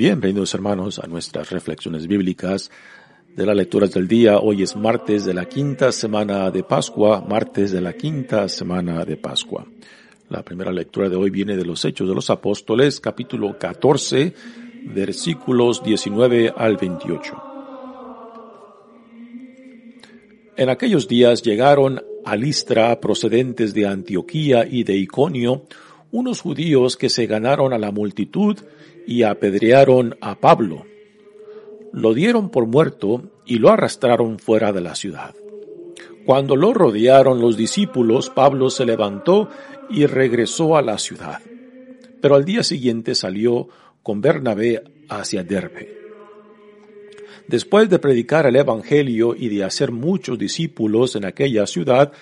Bienvenidos hermanos a nuestras reflexiones bíblicas de las lecturas del día. Hoy es martes de la quinta semana de Pascua, martes de la quinta semana de Pascua. La primera lectura de hoy viene de los Hechos de los Apóstoles, capítulo 14, versículos 19 al 28. En aquellos días llegaron a Listra, procedentes de Antioquía y de Iconio, unos judíos que se ganaron a la multitud y apedrearon a Pablo lo dieron por muerto y lo arrastraron fuera de la ciudad. Cuando lo rodearon los discípulos, Pablo se levantó y regresó a la ciudad. Pero al día siguiente salió con Bernabé hacia Derbe. Después de predicar el Evangelio y de hacer muchos discípulos en aquella ciudad,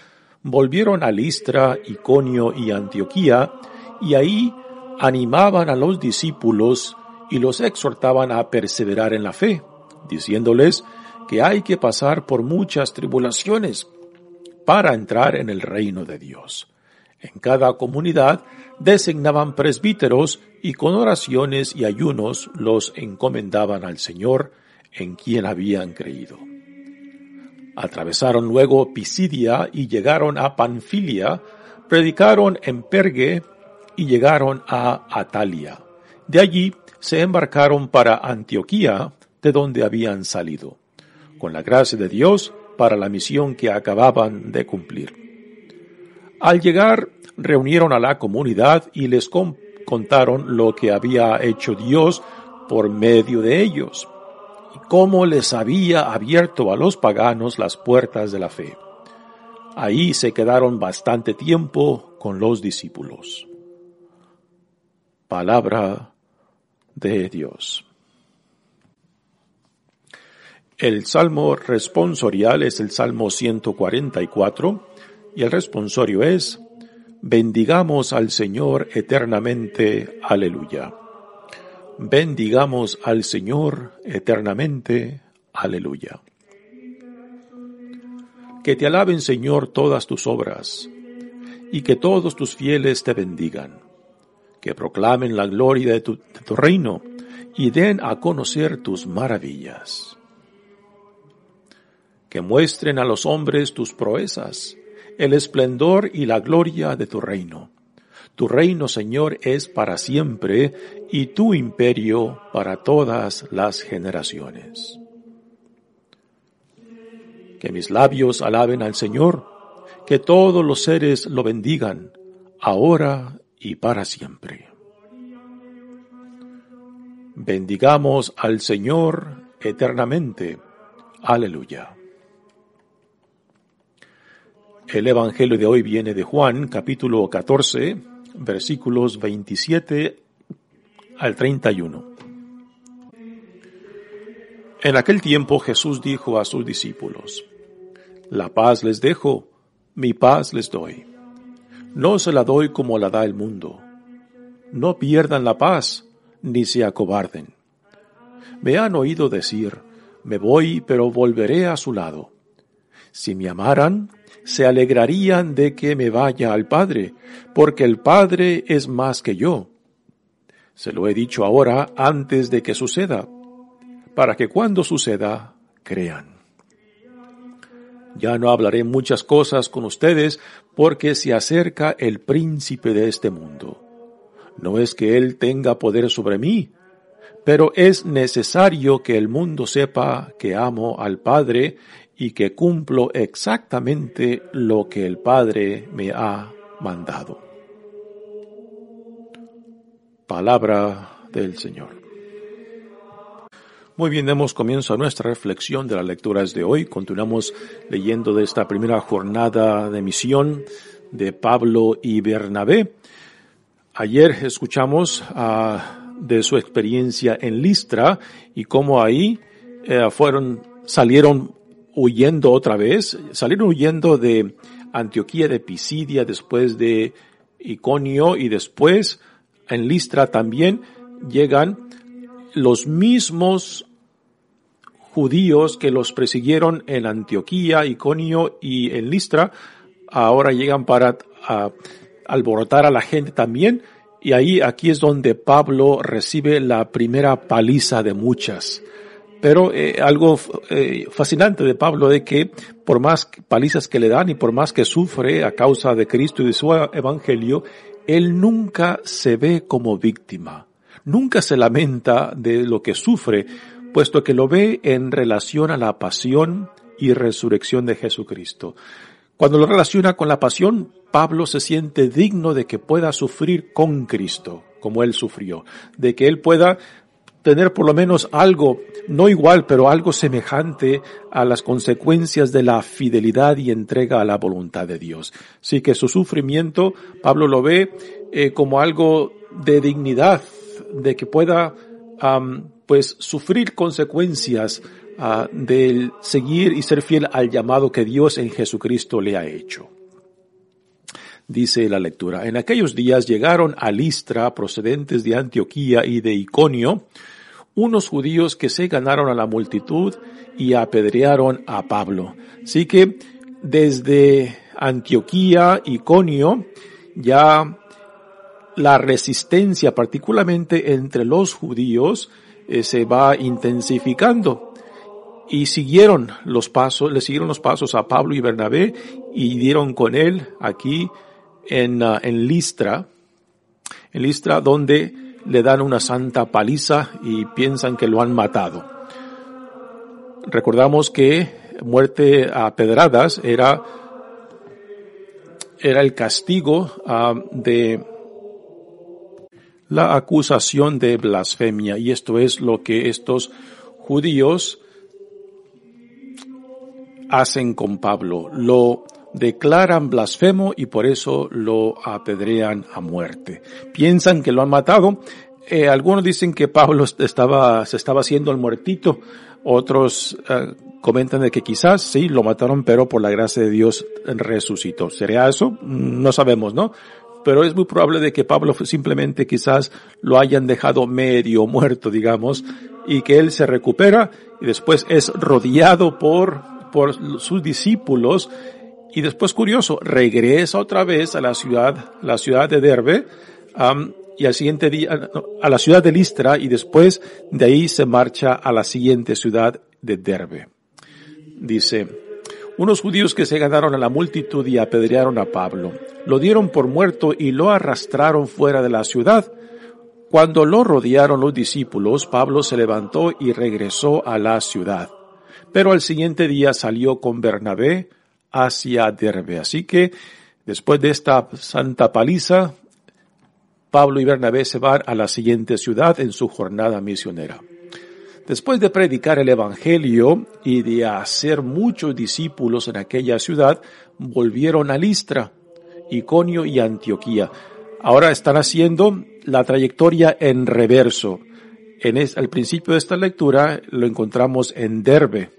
volvieron a Listra, Iconio y Antioquía, y ahí animaban a los discípulos y los exhortaban a perseverar en la fe, diciéndoles que hay que pasar por muchas tribulaciones para entrar en el reino de Dios. En cada comunidad designaban presbíteros y con oraciones y ayunos los encomendaban al Señor en quien habían creído. Atravesaron luego Pisidia y llegaron a Panfilia, predicaron en Pergue y llegaron a Atalia. De allí se embarcaron para Antioquía, de donde habían salido, con la gracia de Dios para la misión que acababan de cumplir. Al llegar, reunieron a la comunidad y les contaron lo que había hecho Dios por medio de ellos, y cómo les había abierto a los paganos las puertas de la fe. Ahí se quedaron bastante tiempo con los discípulos. Palabra de Dios. El salmo responsorial es el salmo 144 y el responsorio es Bendigamos al Señor eternamente. Aleluya. Bendigamos al Señor eternamente. Aleluya. Que te alaben, Señor, todas tus obras, y que todos tus fieles te bendigan que proclamen la gloria de tu, reino y den a conocer tus maravillas. Que muestren a los hombres tus proezas, el esplendor y la gloria de tu reino. Tu reino, Señor, es para siempre y tu imperio para todas las generaciones. Que mis labios alaben al Señor, que todos los seres lo bendigan, ahora y para siempre. Bendigamos al Señor eternamente. Aleluya. El Evangelio de hoy viene de Juan, capítulo 14, versículos 27 al 31. En aquel tiempo Jesús dijo a sus discípulos, La paz les dejo, mi paz les doy. No se la doy como la da el mundo. No pierdan la paz, ni se acobarden. Me han oído decir, me voy, pero volveré a su lado. Si me amaran, se alegrarían de que me vaya al Padre, porque el Padre es más que yo. Se lo he dicho ahora antes de que suceda, para que cuando suceda, crean. Ya no hablaré muchas cosas con ustedes porque se acerca el príncipe de este mundo. No es que Él tenga poder sobre mí, pero es necesario que el mundo sepa que amo al Padre y que cumplo exactamente lo que el Padre me ha mandado. Palabra del Señor. Muy bien, demos comienzo a nuestra reflexión de las lecturas de hoy. Continuamos leyendo de esta primera jornada de misión de Pablo y Bernabé. Ayer escuchamos ah, de su experiencia en Listra y cómo ahí eh, fueron, salieron huyendo otra vez, salieron huyendo de Antioquía de Pisidia, después de Iconio y después en Listra también llegan los mismos judíos que los persiguieron en Antioquía, Iconio y en Listra, ahora llegan para alborotar a la gente también, y ahí aquí es donde Pablo recibe la primera paliza de muchas. Pero eh, algo eh, fascinante de Pablo es que por más palizas que le dan y por más que sufre a causa de Cristo y de su evangelio, él nunca se ve como víctima, nunca se lamenta de lo que sufre, puesto que lo ve en relación a la pasión y resurrección de Jesucristo. Cuando lo relaciona con la pasión, Pablo se siente digno de que pueda sufrir con Cristo, como él sufrió, de que él pueda tener por lo menos algo, no igual, pero algo semejante a las consecuencias de la fidelidad y entrega a la voluntad de Dios. Así que su sufrimiento, Pablo lo ve eh, como algo de dignidad, de que pueda pues sufrir consecuencias uh, del seguir y ser fiel al llamado que Dios en Jesucristo le ha hecho. Dice la lectura, en aquellos días llegaron a Listra, procedentes de Antioquía y de Iconio, unos judíos que se ganaron a la multitud y apedrearon a Pablo. Así que desde Antioquía, Iconio, ya la resistencia, particularmente entre los judíos, eh, se va intensificando. Y siguieron los pasos, le siguieron los pasos a Pablo y Bernabé y dieron con él aquí en, uh, en Listra, en Listra donde le dan una santa paliza y piensan que lo han matado. Recordamos que muerte a pedradas era, era el castigo uh, de la acusación de blasfemia y esto es lo que estos judíos hacen con Pablo. Lo declaran blasfemo y por eso lo apedrean a muerte. Piensan que lo han matado. Eh, algunos dicen que Pablo estaba, se estaba haciendo el muertito. Otros eh, comentan de que quizás sí lo mataron, pero por la gracia de Dios resucitó. ¿Sería eso? No sabemos, ¿no? Pero es muy probable de que Pablo simplemente quizás lo hayan dejado medio muerto, digamos, y que él se recupera y después es rodeado por, por sus discípulos y después, curioso, regresa otra vez a la ciudad, la ciudad de Derbe, y al siguiente día, a la ciudad de Listra, y después de ahí se marcha a la siguiente ciudad de Derbe. Dice, unos judíos que se ganaron a la multitud y apedrearon a Pablo, lo dieron por muerto y lo arrastraron fuera de la ciudad. Cuando lo rodearon los discípulos, Pablo se levantó y regresó a la ciudad. Pero al siguiente día salió con Bernabé, hacia Derbe. Así que después de esta santa paliza, Pablo y Bernabé se van a la siguiente ciudad en su jornada misionera. Después de predicar el Evangelio y de hacer muchos discípulos en aquella ciudad, volvieron a Listra, Iconio y Antioquía. Ahora están haciendo la trayectoria en reverso. En al principio de esta lectura lo encontramos en Derbe,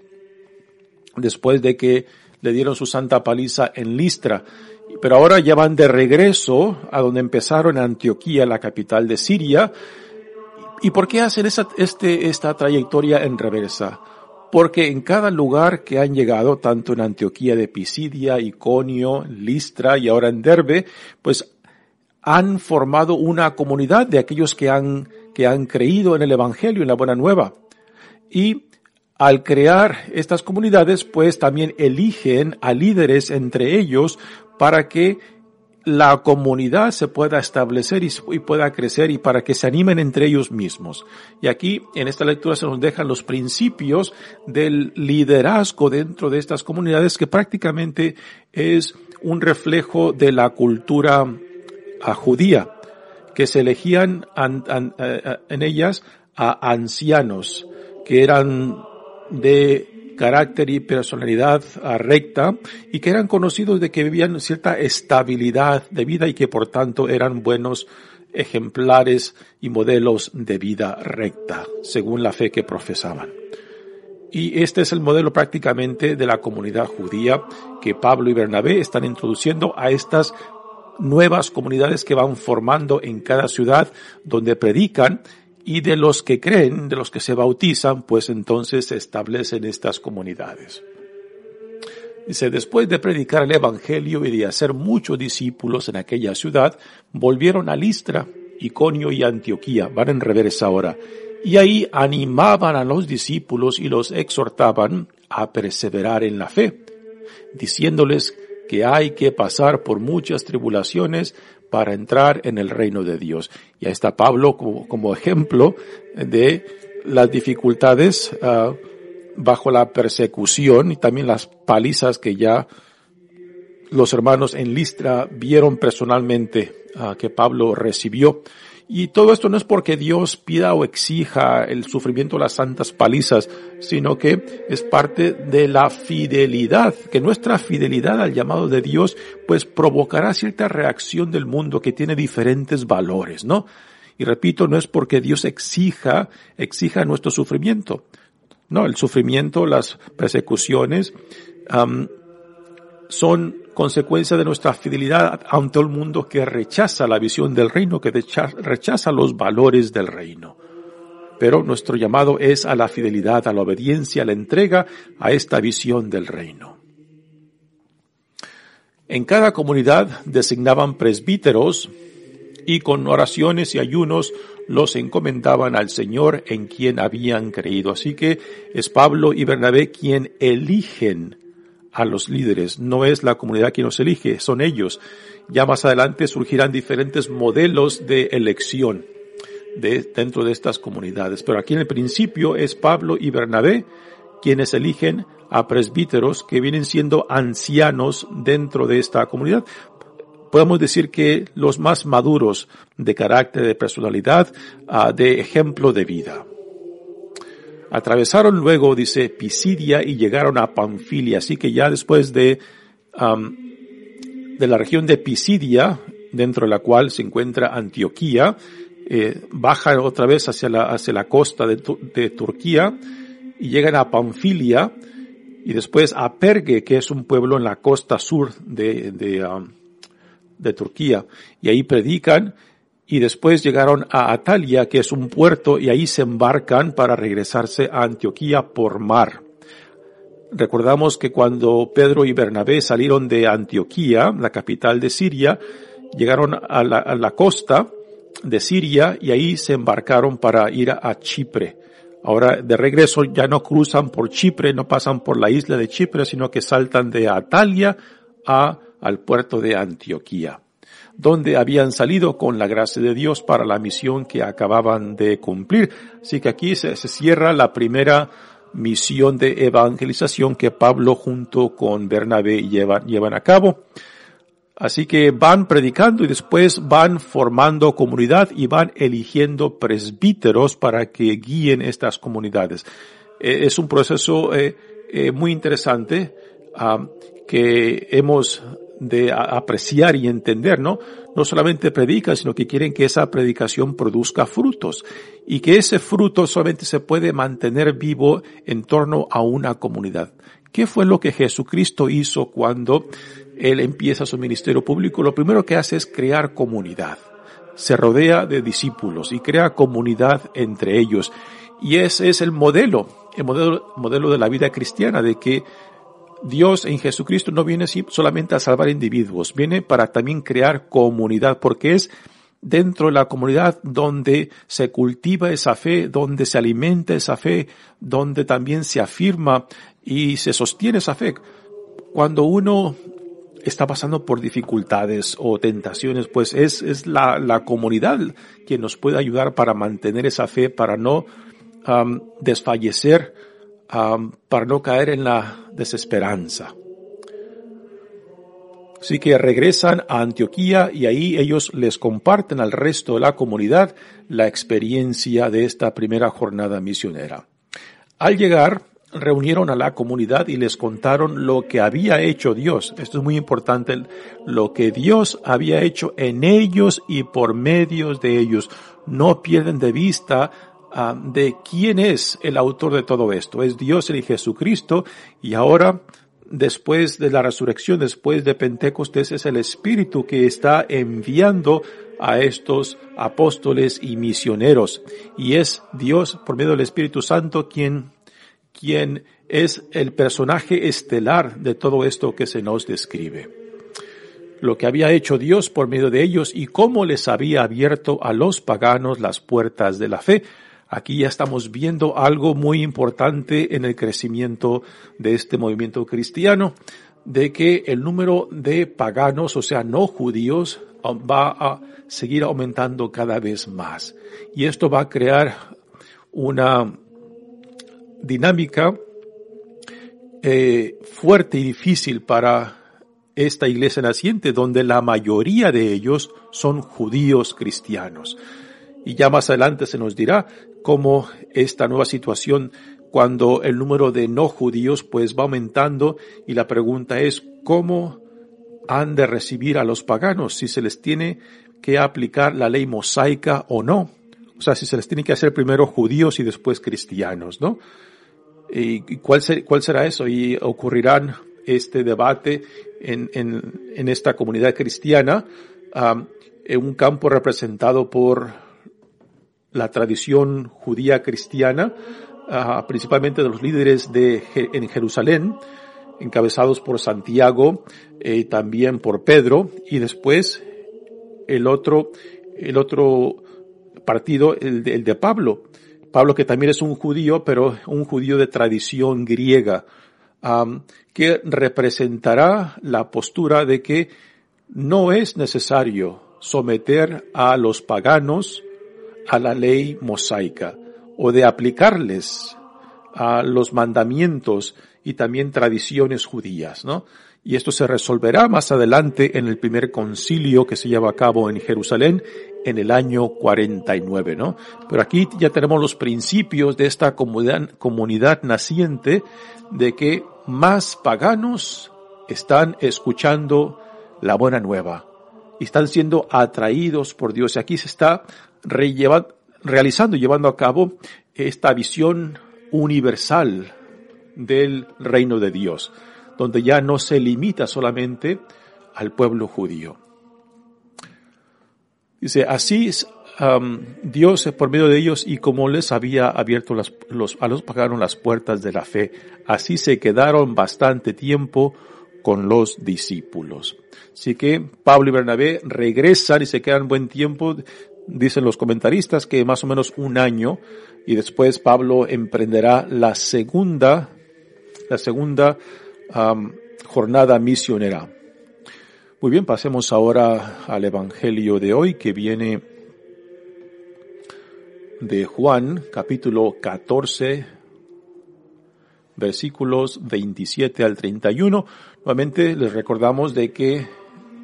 después de que le dieron su santa paliza en Listra, pero ahora ya van de regreso a donde empezaron Antioquía, la capital de Siria. ¿Y por qué hacen este, esta trayectoria en reversa? Porque en cada lugar que han llegado, tanto en Antioquía de Pisidia, Iconio, Listra y ahora en Derbe, pues han formado una comunidad de aquellos que han, que han creído en el Evangelio, en la Buena Nueva. Y al crear estas comunidades, pues también eligen a líderes entre ellos para que la comunidad se pueda establecer y, pueda crecer y para que se animen entre ellos mismos. Y aquí en esta lectura se nos dejan los principios del liderazgo dentro de estas comunidades que prácticamente es un reflejo de la cultura ah, judía, que se elegían eh, eh, en ellas a ancianos que eran de carácter y personalidad recta y que eran conocidos de que vivían cierta estabilidad de vida y que por tanto eran buenos ejemplares y modelos de vida recta, según la fe que profesaban. Y este es el modelo prácticamente de la comunidad judía que Pablo y Bernabé están introduciendo a estas nuevas comunidades que van formando en cada ciudad donde predican y de los que creen, de los que se bautizan, pues entonces se establecen estas comunidades. Dice, después de predicar el Evangelio y de hacer muchos discípulos en aquella ciudad, volvieron a Listra, Iconio y Antioquía, van en reversa ahora, y ahí animaban a los discípulos y los exhortaban a perseverar en la fe, diciéndoles que hay que pasar por muchas tribulaciones para entrar en el reino de Dios. Y ahí está Pablo como, ejemplo de las dificultades ah, bajo la persecución y también las palizas que ya los hermanos en Listra vieron personalmente ah, que Pablo recibió. Y todo esto no es porque Dios pida o exija el sufrimiento de las santas palizas, sino que es parte de la fidelidad, que nuestra fidelidad al llamado de Dios pues provocará cierta reacción del mundo que tiene diferentes valores, ¿no? Y repito, no es porque Dios exija, exija nuestro sufrimiento. No, el sufrimiento, las persecuciones, son consecuencia de nuestra fidelidad ante el mundo que rechaza la visión del reino, que rechaza los valores del reino. Pero nuestro llamado es a la fidelidad, a la obediencia, a la entrega a esta visión del reino. En cada comunidad designaban presbíteros y con oraciones y ayunos los encomendaban al Señor en quien habían creído. Así que es Pablo y Bernabé quien eligen a los líderes, no es la comunidad quien los elige, son ellos. Ya más adelante surgirán diferentes modelos de elección de, dentro de estas comunidades, pero aquí en el principio es Pablo y Bernabé quienes eligen a presbíteros que vienen siendo ancianos dentro de esta comunidad. Podemos decir que los más maduros de carácter, de personalidad, ah, de ejemplo de vida. Atravesaron luego, dice, Pisidia y llegaron a Panfilia. Así que ya después de, de la región de Pisidia, dentro de la cual se encuentra Antioquía, eh, bajan otra vez hacia la, hacia la costa de, de, Turquía y llegan a Panfilia y después a Pergue, que es un pueblo en la costa sur de, de, de Turquía. Y ahí predican y después llegaron a Atalia, que es un puerto, y ahí se embarcan para regresarse a Antioquía por mar. Recordamos que cuando Pedro y Bernabé salieron de Antioquía, la capital de Siria, llegaron a la, costa de Siria y ahí se embarcaron para ir a, Chipre. Ahora de regreso ya no cruzan por Chipre, no pasan por la isla de Chipre, sino que saltan de Atalia a, al puerto de Antioquía donde habían salido con la gracia de Dios para la misión que acababan de cumplir. Así que aquí se, cierra la primera misión de evangelización que Pablo junto con Bernabé llevan, llevan a cabo. Así que van predicando y después van formando comunidad y van eligiendo presbíteros para que guíen estas comunidades. Eh, es un proceso eh, eh, muy interesante ah, que hemos de apreciar y entender, ¿no? No solamente predican, sino que quieren que esa predicación produzca frutos y que ese fruto solamente se puede mantener vivo en torno a una comunidad. ¿Qué fue lo que Jesucristo hizo cuando Él empieza su ministerio público? Lo primero que hace es crear comunidad. Se rodea de discípulos y crea comunidad entre ellos. Y ese es el modelo, el modelo, modelo de la vida cristiana, de que Dios en Jesucristo no viene solamente a salvar individuos, viene para también crear comunidad, porque es dentro de la comunidad donde se cultiva esa fe, donde se alimenta esa fe, donde también se afirma y se sostiene esa fe. Cuando uno está pasando por dificultades o tentaciones, pues es, es la, comunidad quien nos puede ayudar para mantener esa fe, para no desfallecer, um, para no caer en la desesperanza. Así que regresan a Antioquía y ahí ellos les comparten al resto de la comunidad la experiencia de esta primera jornada misionera. Al llegar, reunieron a la comunidad y les contaron lo que había hecho Dios. Esto es muy importante, lo que Dios había hecho en ellos y por medios de ellos. No pierden de vista uh, de quién es el autor de todo esto. Es Dios y Jesucristo y ahora después de la resurrección, después de Pentecostés, es el Espíritu que está enviando a estos apóstoles y misioneros. Y es Dios, por medio del Espíritu Santo, quien, quien es el personaje estelar de todo esto que se nos describe. Lo que había hecho Dios por medio de ellos y cómo les había abierto a los paganos las puertas de la fe, Aquí ya estamos viendo algo muy importante en el crecimiento de este movimiento cristiano, de que el número de paganos, o sea, no judíos, va a seguir aumentando cada vez más. Y esto va a crear una dinámica eh, fuerte y difícil para esta iglesia naciente, donde la mayoría de ellos son judíos cristianos. Y ya más adelante se nos dirá cómo esta nueva situación cuando el número de no judíos pues va aumentando y la pregunta es cómo han de recibir a los paganos, si se les tiene que aplicar la ley mosaica o no. O sea, si se les tiene que hacer primero judíos y después cristianos, ¿no? ¿Y cuál, cuál será eso? Y ocurrirán este debate en, en, en esta comunidad cristiana, en un campo representado por la tradición judía cristiana, uh, principalmente de los líderes de en Jerusalén, encabezados por Santiago, eh, también por Pedro, y después el otro, el otro partido, el de, el de Pablo. Pablo que también es un judío, pero un judío de tradición griega, que representará la postura de que no es necesario someter a los paganos a la ley mosaica o de aplicarles a los mandamientos y también tradiciones judías, ¿no? Y esto se resolverá más adelante en el primer concilio que se lleva a cabo en Jerusalén en el año 49, ¿no? Pero aquí ya tenemos los principios de esta comunidad, comunidad naciente de que más paganos están escuchando la buena nueva y están siendo atraídos por Dios. Y aquí se está realizando y llevando a cabo esta visión universal del reino de Dios, donde ya no se limita solamente al pueblo judío. Dice, así um, Dios por medio de ellos y como les había abierto las, los, a los paganos las puertas de la fe, así se quedaron bastante tiempo con los discípulos. Así que Pablo y Bernabé regresan y se quedan buen tiempo dicen los comentaristas que más o menos un año y después Pablo emprenderá la segunda, la segunda jornada misionera. Muy bien, pasemos ahora al Evangelio de hoy que viene de Juan, capítulo 14, versículos 27 al 31. Nuevamente les recordamos de que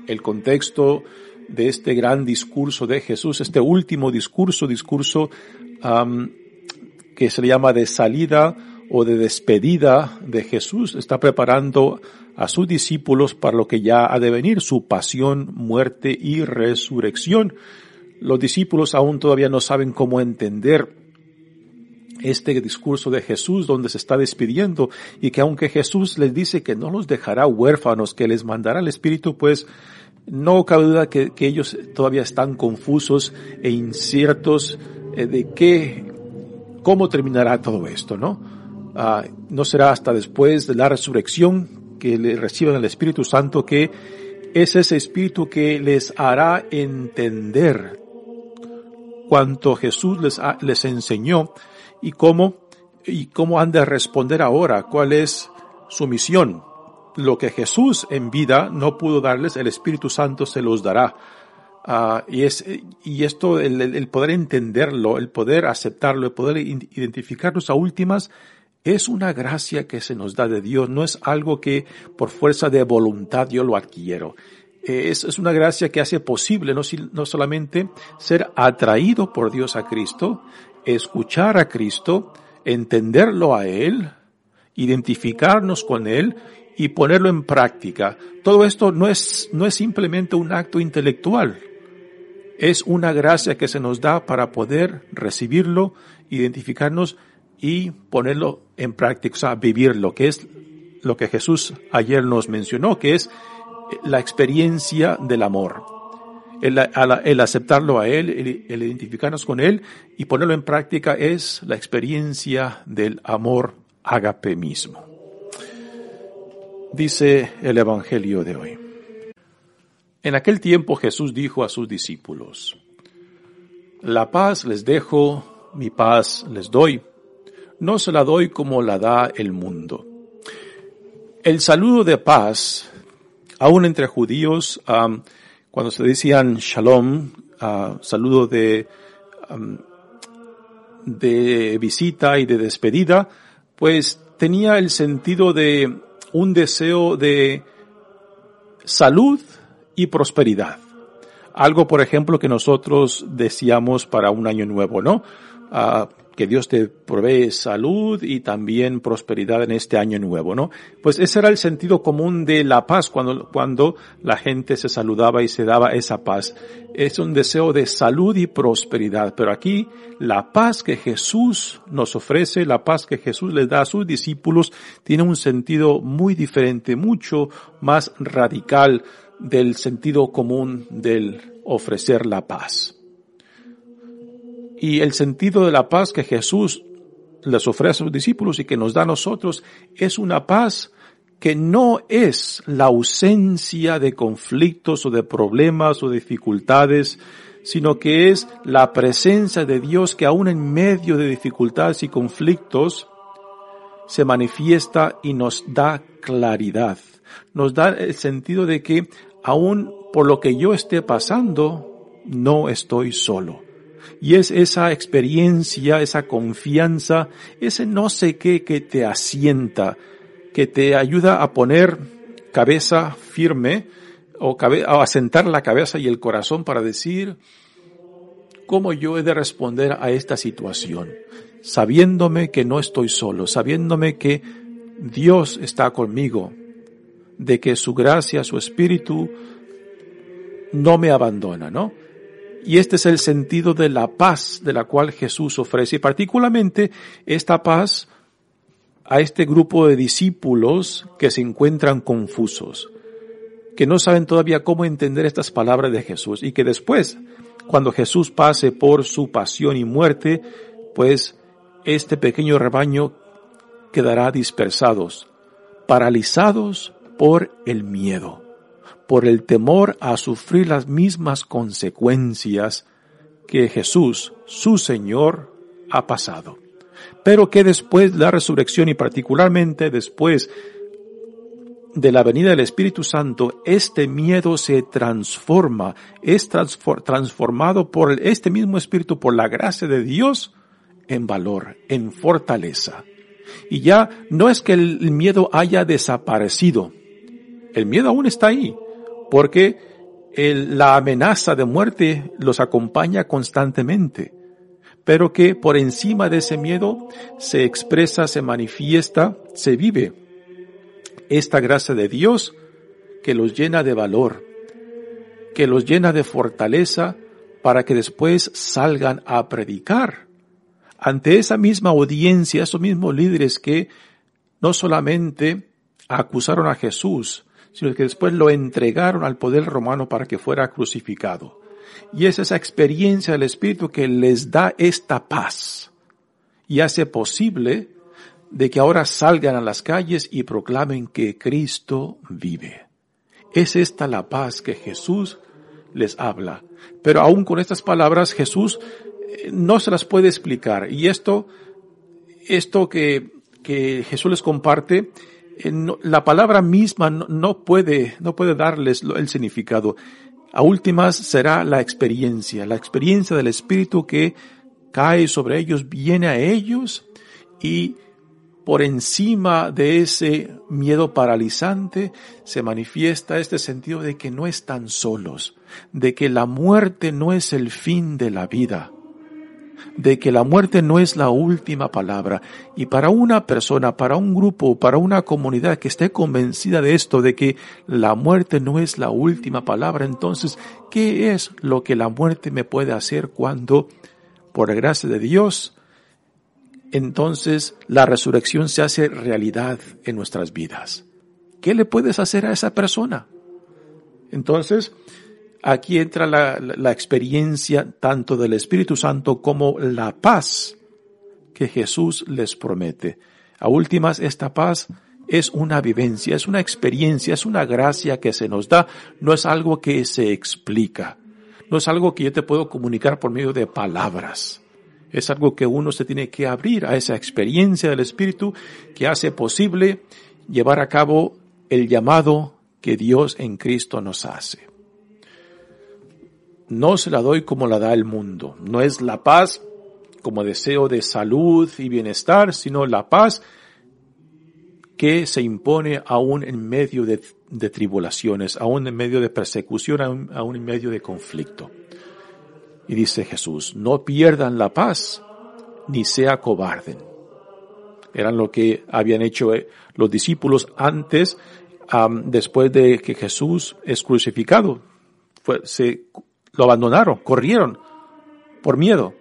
el contexto de este gran discurso de Jesús, este último discurso, discurso que se le llama de salida o de despedida de Jesús, está preparando a sus discípulos para lo que ya ha de venir, su pasión, muerte y resurrección. Los discípulos aún todavía no saben cómo entender este discurso de Jesús donde se está despidiendo y que aunque Jesús les dice que no los dejará huérfanos, que les mandará el Espíritu, pues no cabe duda que, ellos todavía están confusos e inciertos eh, de qué, cómo terminará todo esto, ¿no? Ah, no será hasta después de la resurrección que le reciban el Espíritu Santo que es ese Espíritu que les hará entender cuanto Jesús les, les enseñó y cómo, y cómo han de responder ahora, cuál es su misión lo que Jesús en vida no pudo darles, el Espíritu Santo se los dará. Ah, y, es, y esto, el, poder entenderlo, el poder aceptarlo, el poder identificarnos a últimas, es una gracia que se nos da de Dios, no es algo que por fuerza de voluntad yo lo adquiero. Es, es una gracia que hace posible no, no solamente ser atraído por Dios a Cristo, escuchar a Cristo, entenderlo a Él, identificarnos con Él y ponerlo en práctica. Todo esto no es, no es simplemente un acto intelectual. Es una gracia que se nos da para poder recibirlo, identificarnos y ponerlo en práctica, o sea, vivirlo, que es lo que Jesús ayer nos mencionó, que es la experiencia del amor. El, aceptarlo a Él, el, el, identificarnos con Él y ponerlo en práctica es la experiencia del amor agape mismo. Dice el Evangelio de hoy. En aquel tiempo Jesús dijo a sus discípulos, La paz les dejo, mi paz les doy. No se la doy como la da el mundo. El saludo de paz, aún entre judíos, cuando se decían shalom, uh, saludo de, de visita y de despedida, pues tenía el sentido de un deseo de salud y prosperidad. Algo, por ejemplo, que nosotros decíamos para un año nuevo, ¿no? Ah, que Dios te provee salud y también prosperidad en este año nuevo, ¿no? Pues ese era el sentido común de la paz cuando, cuando la gente se saludaba y se daba esa paz. Es un deseo de salud y prosperidad, pero aquí la paz que Jesús nos ofrece, la paz que Jesús le da a sus discípulos, tiene un sentido muy diferente, mucho más radical del sentido común del ofrecer la paz. Y el sentido de la paz que Jesús les ofrece a sus discípulos y que nos da a nosotros es una paz que no es la ausencia de conflictos o de problemas o dificultades, sino que es la presencia de Dios que aún en medio de dificultades y conflictos se manifiesta y nos da claridad. Nos da el sentido de que aún por lo que yo esté pasando, no estoy solo. Y es esa experiencia, esa confianza, ese no sé qué que te asienta, que te ayuda a poner cabeza firme o a asentar la cabeza y el corazón para decir cómo yo he de responder a esta situación, sabiéndome que no estoy solo, sabiéndome que Dios está conmigo, de que su gracia, su espíritu no me abandona, ¿no? Y este es el sentido de la paz de la cual Jesús ofrece. Y particularmente esta paz a este grupo de discípulos que se encuentran confusos, que no saben todavía cómo entender estas palabras de Jesús y que después, cuando Jesús pase por su pasión y muerte, pues este pequeño rebaño quedará dispersados, paralizados por el miedo por el temor a sufrir las mismas consecuencias que Jesús, su Señor, ha pasado. Pero que después de la resurrección y particularmente después de la venida del Espíritu Santo, este miedo se transforma, es transformado por este mismo Espíritu, por la gracia de Dios, en valor, en fortaleza. Y ya no es que el miedo haya desaparecido, el miedo aún está ahí, porque la amenaza de muerte los acompaña constantemente, pero que por encima de ese miedo se expresa, se manifiesta, se vive. Esta gracia de Dios que los llena de valor, que los llena de fortaleza para que después salgan a predicar. Ante esa misma audiencia, esos mismos líderes que no solamente acusaron a Jesús, sino que después lo entregaron al poder romano para que fuera crucificado. Y es esa experiencia del Espíritu que les da esta paz y hace posible de que ahora salgan a las calles y proclamen que Cristo vive. Es esta la paz que Jesús les habla. Pero aún con estas palabras Jesús eh, no se las puede explicar. Y esto, esto que, que Jesús les comparte, eh, la palabra misma no, puede, no puede darles el significado. A últimas será la experiencia, la experiencia del Espíritu que cae sobre ellos, viene a ellos y por encima de ese miedo paralizante se manifiesta este sentido de que no están solos, de que la muerte no es el fin de la vida, de que la muerte no es la última palabra. Y para una persona, para un grupo, para una comunidad que esté convencida de esto, de que la muerte no es la última palabra, entonces, ¿qué es lo que la muerte me puede hacer cuando, por gracia de Dios, entonces la resurrección se hace realidad en nuestras vidas? ¿Qué le puedes hacer a esa persona? Entonces, aquí entra la, experiencia tanto del Espíritu Santo como la paz que Jesús les promete. A últimas, esta paz es una vivencia, es una experiencia, es una gracia que se nos da, no es algo que se explica, no es algo que yo te puedo comunicar por medio de palabras. Es algo que uno se tiene que abrir a esa experiencia del Espíritu que hace posible llevar a cabo el llamado que Dios en Cristo nos hace no se la doy como la da el mundo. No es la paz como deseo de salud y bienestar, sino la paz que se impone aún en medio de, tribulaciones, aún en medio de persecución, aún, en medio de conflicto. Y dice Jesús, no pierdan la paz, ni sea cobarden. Eran lo que habían hecho eh, los discípulos antes, después de que Jesús es crucificado. Se lo abandonaron, corrieron por miedo,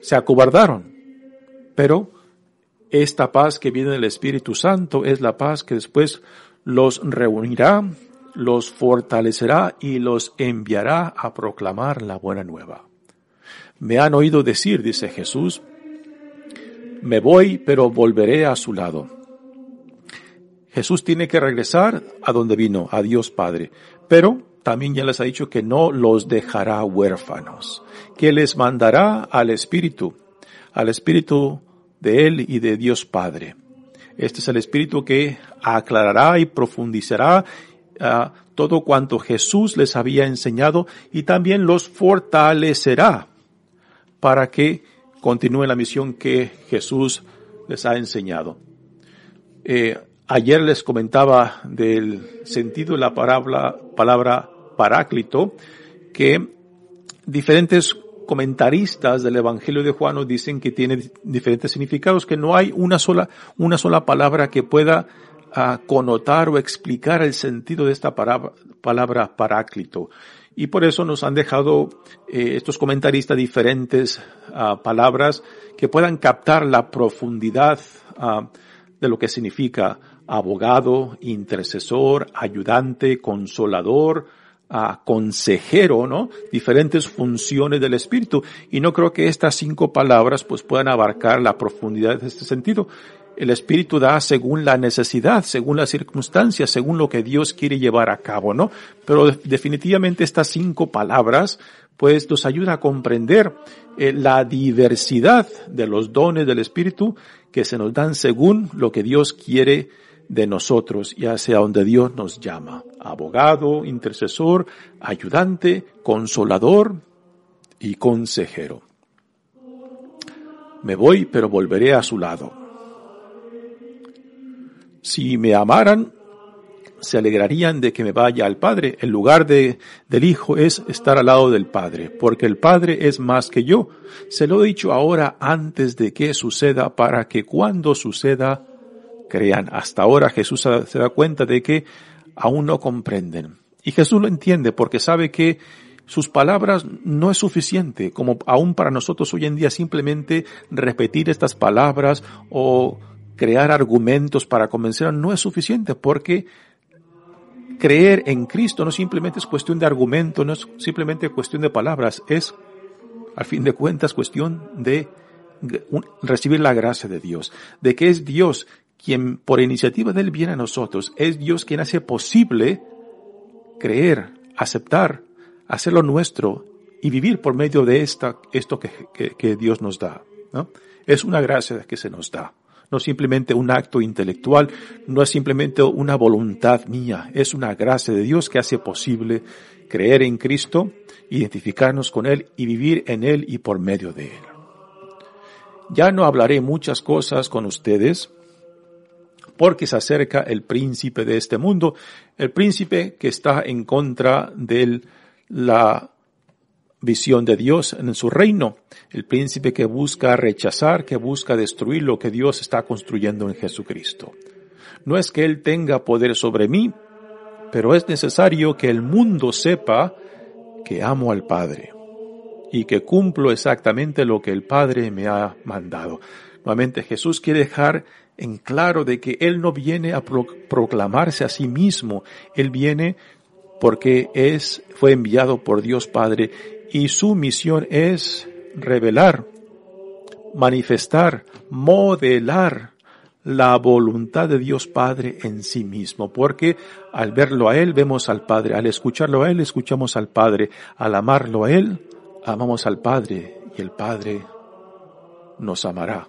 se acobardaron. Pero esta paz que viene del Espíritu Santo es la paz que después los reunirá, los fortalecerá y los enviará a proclamar la buena nueva. Me han oído decir, dice Jesús, me voy, pero volveré a su lado. Jesús tiene que regresar a donde vino, a Dios Padre. Pero también ya les ha dicho que no los dejará huérfanos, que les mandará al Espíritu, al Espíritu de Él y de Dios Padre. Este es el Espíritu que aclarará y profundizará ah, todo cuanto Jesús les había enseñado y también los fortalecerá para que continúen la misión que Jesús les ha enseñado. Eh, Ayer les comentaba del sentido de la palabra, palabra paráclito, que diferentes comentaristas del Evangelio de Juan dicen que tiene diferentes significados, que no hay una sola, una sola palabra que pueda uh, connotar o explicar el sentido de esta palabra, palabra paráclito. Y por eso nos han dejado eh, estos comentaristas diferentes uh, palabras que puedan captar la profundidad uh, de lo que significa abogado, intercesor, ayudante, consolador, uh, consejero, ¿no? Diferentes funciones del Espíritu. Y no creo que estas cinco palabras pues puedan abarcar la profundidad de este sentido. El Espíritu da según la necesidad, según las circunstancias, según lo que Dios quiere llevar a cabo, ¿no? Pero definitivamente estas cinco palabras pues nos ayuda a comprender eh, la diversidad de los dones del Espíritu que se nos dan según lo que Dios quiere de nosotros y hacia donde Dios nos llama. Abogado, intercesor, ayudante, consolador y consejero. Me voy, pero volveré a su lado. Si me amaran, se alegrarían de que me vaya al Padre. El lugar de, del Hijo es estar al lado del Padre, porque el Padre es más que yo. Se lo he dicho ahora antes de que suceda, para que cuando suceda, crean. Hasta ahora Jesús se da cuenta de que aún no comprenden. Y Jesús lo entiende porque sabe que sus palabras no es suficiente, como aún para nosotros hoy en día simplemente repetir estas palabras o crear argumentos para convencer no es suficiente porque creer en Cristo no simplemente es cuestión de argumento, no es simplemente cuestión de palabras, es al fin de cuentas cuestión de recibir la gracia de Dios, de que es Dios quien por iniciativa del viene a nosotros, es Dios quien hace posible creer, aceptar, hacerlo nuestro y vivir por medio de esta, esto que, que, Dios nos da. Es una gracia que se nos da. no simplemente un acto intelectual, no es simplemente una voluntad mía, es una gracia de Dios que hace posible creer en Cristo, identificarnos con Él y vivir en Él y por medio de Él. Ya no hablaré muchas cosas con ustedes, porque se acerca el príncipe de este mundo, el príncipe que está en contra de la visión de Dios en su reino, el príncipe que busca rechazar, que busca destruir lo que Dios está construyendo en Jesucristo. No es que Él tenga poder sobre mí, pero es necesario que el mundo sepa que amo al Padre y que cumplo exactamente lo que el Padre me ha mandado. Nuevamente Jesús quiere dejar en claro de que Él no viene a proclamarse a sí mismo, Él viene porque es, fue enviado por Dios Padre y su misión es revelar, manifestar, modelar la voluntad de Dios Padre en sí mismo, porque al verlo a Él vemos al Padre, al escucharlo a Él escuchamos al Padre, al amarlo a Él amamos al Padre y el Padre nos amará,